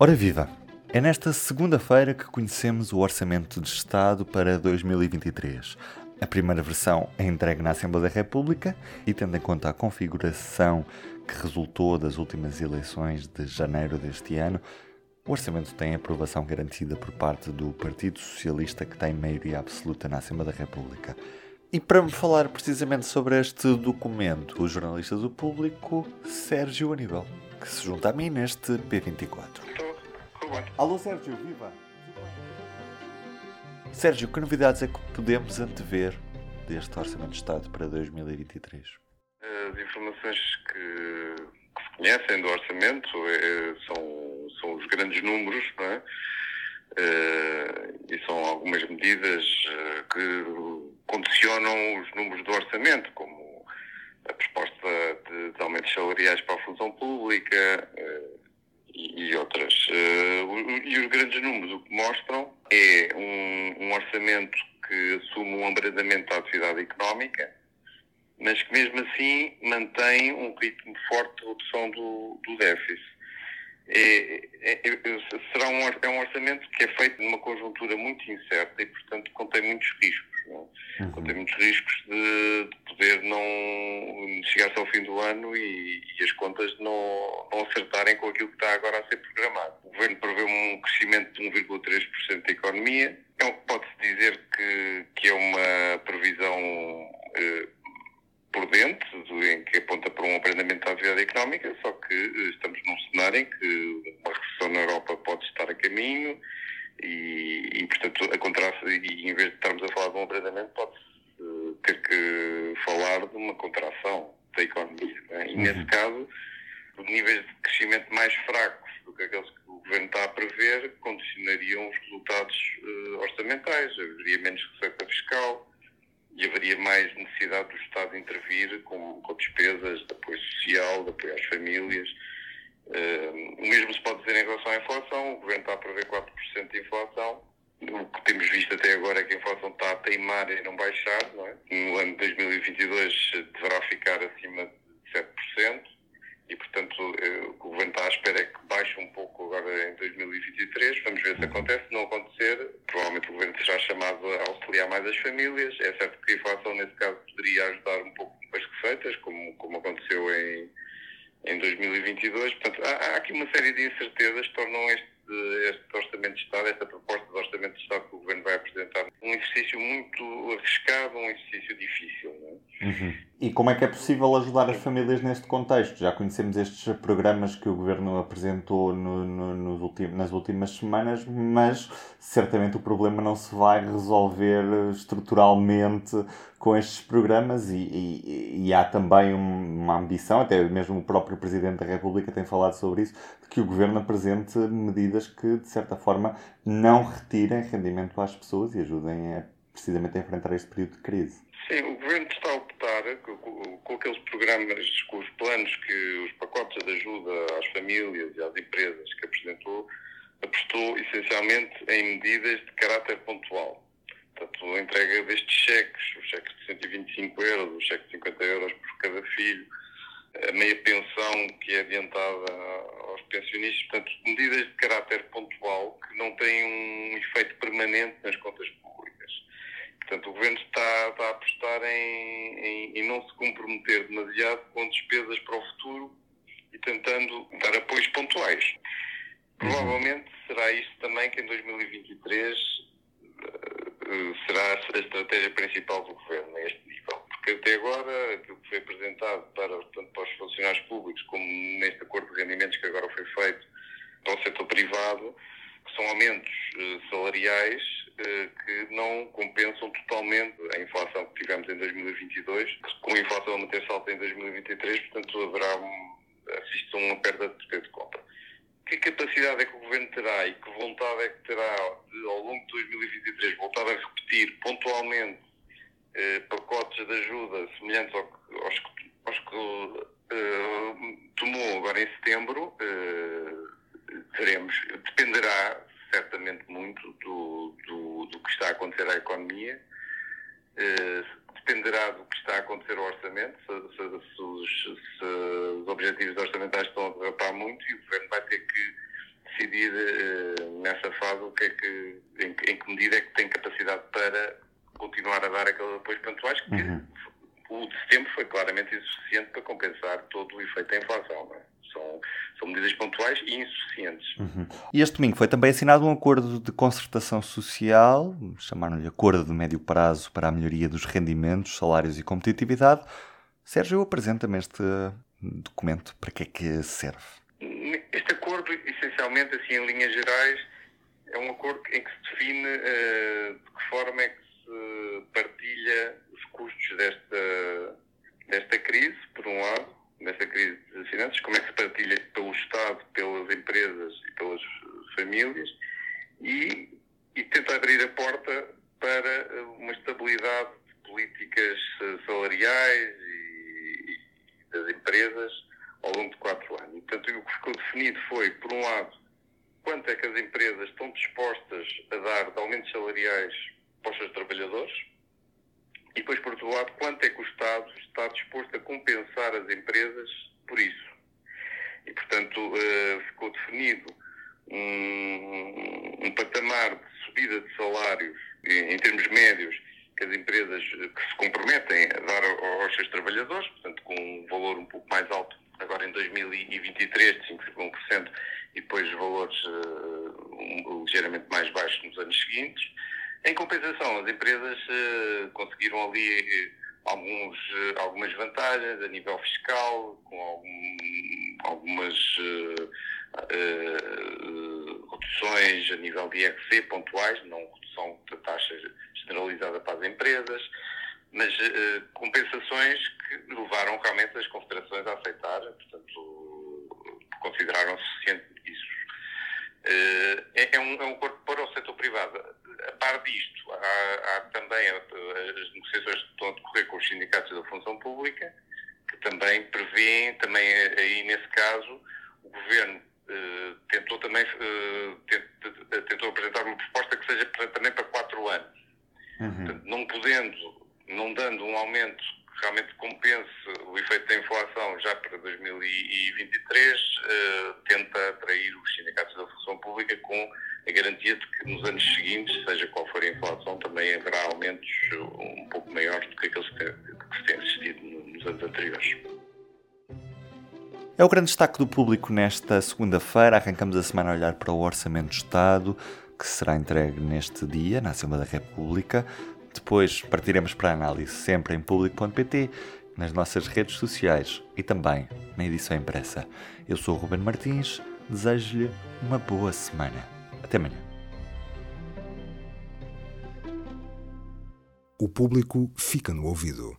Ora viva! É nesta segunda-feira que conhecemos o Orçamento de Estado para 2023. A primeira versão é entregue na Assembleia da República e, tendo em conta a configuração que resultou das últimas eleições de janeiro deste ano, o orçamento tem aprovação garantida por parte do Partido Socialista, que tem maioria absoluta na Assembleia da República. E para me falar precisamente sobre este documento, o jornalista do público, Sérgio Aníbal, que se junta a mim neste P24. Alô Sérgio, viva! Sérgio, que novidades é que podemos antever deste Orçamento de Estado para 2023? As informações que, que se conhecem do orçamento é, são, são os grandes números, não é? Uh, e são algumas medidas uh, que condicionam os números do orçamento, como a proposta de, de aumentos salariais para a função pública, uh, e, outras. Uh, e os grandes números o que mostram é um, um orçamento que assume um abrandamento da atividade económica, mas que mesmo assim mantém um ritmo forte de redução do, do déficit é, é, é, será um, é um orçamento que é feito numa conjuntura muito incerta e, portanto, contém muitos riscos. É? Uhum. Contém muitos riscos de, de poder não chegar-se ao fim do ano e, e, as contas não, não acertarem com aquilo que está agora a ser programado. O governo prevê um crescimento de 1,3% da economia. Então, pode-se dizer que, que é uma previsão eh, prudente, em que aponta para um abrandamento da atividade económica, só que eh, estamos num cenário em que uma recessão na Europa pode estar a caminho e, e portanto, a contração, e em vez de estarmos a falar de um abrandamento, pode-se eh, ter que falar de uma contração da economia. É? E uhum. nesse caso, níveis de crescimento mais fracos do que aqueles que o Governo está a prever condicionariam os resultados uh, orçamentais. Haveria menos receita fiscal, e haveria mais necessidade do Estado intervir com, com despesas de apoio social, de apoio às famílias. Uh, o mesmo se pode dizer em relação à inflação. O Governo está a prever 4% de inflação. O que temos visto até agora é que a inflação está a teimar e não baixar. Não é? No ano de 2022 deverá ficar acima de 7% e, portanto, eh, o governo está à espera que baixe um pouco agora em 2023. Vamos ver se acontece. Se não acontecer, provavelmente o governo a auxiliar mais as famílias. É certo que a inflação, nesse caso, poderia ajudar um pouco as receitas, como, como aconteceu em, em 2022. Portanto, há, há aqui uma série de incertezas que tornam este, este Orçamento de Estado, esta proposta de Orçamento de Estado que o Governo vai apresentar, um exercício muito arriscado, um exercício difícil. É? Uhum. E como é que é possível ajudar as famílias neste contexto? Já conhecemos estes programas que o Governo apresentou no, no, nas últimas semanas, mas certamente o problema não se vai resolver estruturalmente com estes programas e, e, e há também uma ambição, até mesmo o próprio Presidente da República tem falado sobre isso, de que o Governo apresente medidas que, de certa forma, não retirem rendimento às pessoas e ajudem a, precisamente a enfrentar este período de crise. Sim, o Governo está com, aqueles programas, com os planos, que os pacotes de ajuda às famílias e às empresas que apresentou, apostou essencialmente em medidas de caráter pontual. Portanto, a entrega destes cheques, os cheques de 125 euros, os cheques de 50 euros por cada filho, a meia pensão que é adiantada aos pensionistas, portanto, medidas de caráter pontual que não têm um efeito permanente nas contas públicas. Portanto, o Governo está, está a apostar em, em, em, não se comprometer demasiado com despesas para o futuro e tentando dar apoios pontuais. Provavelmente será isto também que em 2023 uh, será a estratégia principal do Governo a este nível porque até agora aquilo que foi apresentado para, tanto para os funcionários públicos como neste acordo de rendimentos que agora foi feito para o setor privado, são aumentos eh, salariais eh, que não compensam totalmente a inflação que tivemos em 2022, com a inflação a manter salto em 2023, portanto haverá um, a uma perda de poder de compra. Que capacidade é que o Governo terá e que vontade é que terá de, ao longo de 2023 voltar a repetir pontualmente eh, pacotes de ajuda semelhantes ao, aos, aos que eh, tomou agora em setembro, eh, teremos, dependerá certamente muito do, do, do, que está a acontecer à economia, eh, dependerá do que está a acontecer ao orçamento, se, se, se, os, se os, objetivos orçamentais estão a derrapar muito e o Governo vai ter que decidir uh, nessa fase o que é que, em, em, que medida é que tem capacidade para continuar a dar aqueles apoios pontuais que uhum. o de setembro foi claramente insuficiente para compensar todo o efeito da inflação. É? São, medidas pontuais e insuficientes. Uhum. E este domingo foi também assinado um acordo de concertação social, chamaram-lhe Acordo de Médio Prazo para a Melhoria dos Rendimentos, Salários e Competitividade. Sérgio, apresenta-me este documento. Para que é que serve? Este acordo, essencialmente, assim, em linhas gerais, é um acordo em que se define uh, de que forma é que se partilha os custos desta, desta crise, por um lado, nesta crise de finanças, como é que se partilha pelo Estado, pelas empresas e pelas famílias e, e tenta abrir a porta para uma estabilidade de políticas salariais e, e das empresas ao longo de quatro anos. Portanto, o que ficou definido foi, por um lado, quanto é que as empresas estão dispostas a dar de aumentos salariais para os seus trabalhadores, e depois, por outro lado, quanto é que o Estado está disposto a compensar as empresas por isso? E, portanto, uh, ficou definido um, um, patamar de subida de salários em, termos médios que as empresas que se comprometem aos seus trabalhadores, portanto, com um valor um pouco mais alto agora em 2023 de 5,1% e depois valores uh, ligeiramente mais baixos nos anos seguintes. Em compensação, as empresas uh, conseguiram ali eh, alguns, uh, algumas vantagens a nível fiscal, com algum, algumas uh, reduções a nível de IRC pontuais, não redução da taxa generalizada para as empresas, mas compensações que levaram realmente as confederações a aceitar, portanto, consideraram suficiente isso. É, é, um, é um corpo para o setor privado a par disto, há, há também as negociações que estão a decorrer com os sindicatos da função pública, que também prevêem, também aí nesse caso, o Governo eh, tentou também eh, tentou apresentar uma proposta que seja para, também para quatro anos. Uhum. Portanto, não podendo, não dando um aumento que realmente compense o efeito da inflação já para 2023, eh, tenta atrair os sindicatos da função pública com a garantia de que nos anos seguintes, seja qual for a inflação, também haverá aumentos um pouco maiores do que aqueles que, se têm assistido nos anos anteriores. É o grande destaque do público nesta segunda-feira. Arrancamos a semana a olhar para o Orçamento de Estado, que será entregue neste dia na Assembleia da República. Depois partiremos para a análise sempre em público.pt, nas nossas redes sociais e também na edição impressa. Eu sou o Ruben Martins, desejo-lhe uma boa semana. Até amanhã. O público fica no ouvido.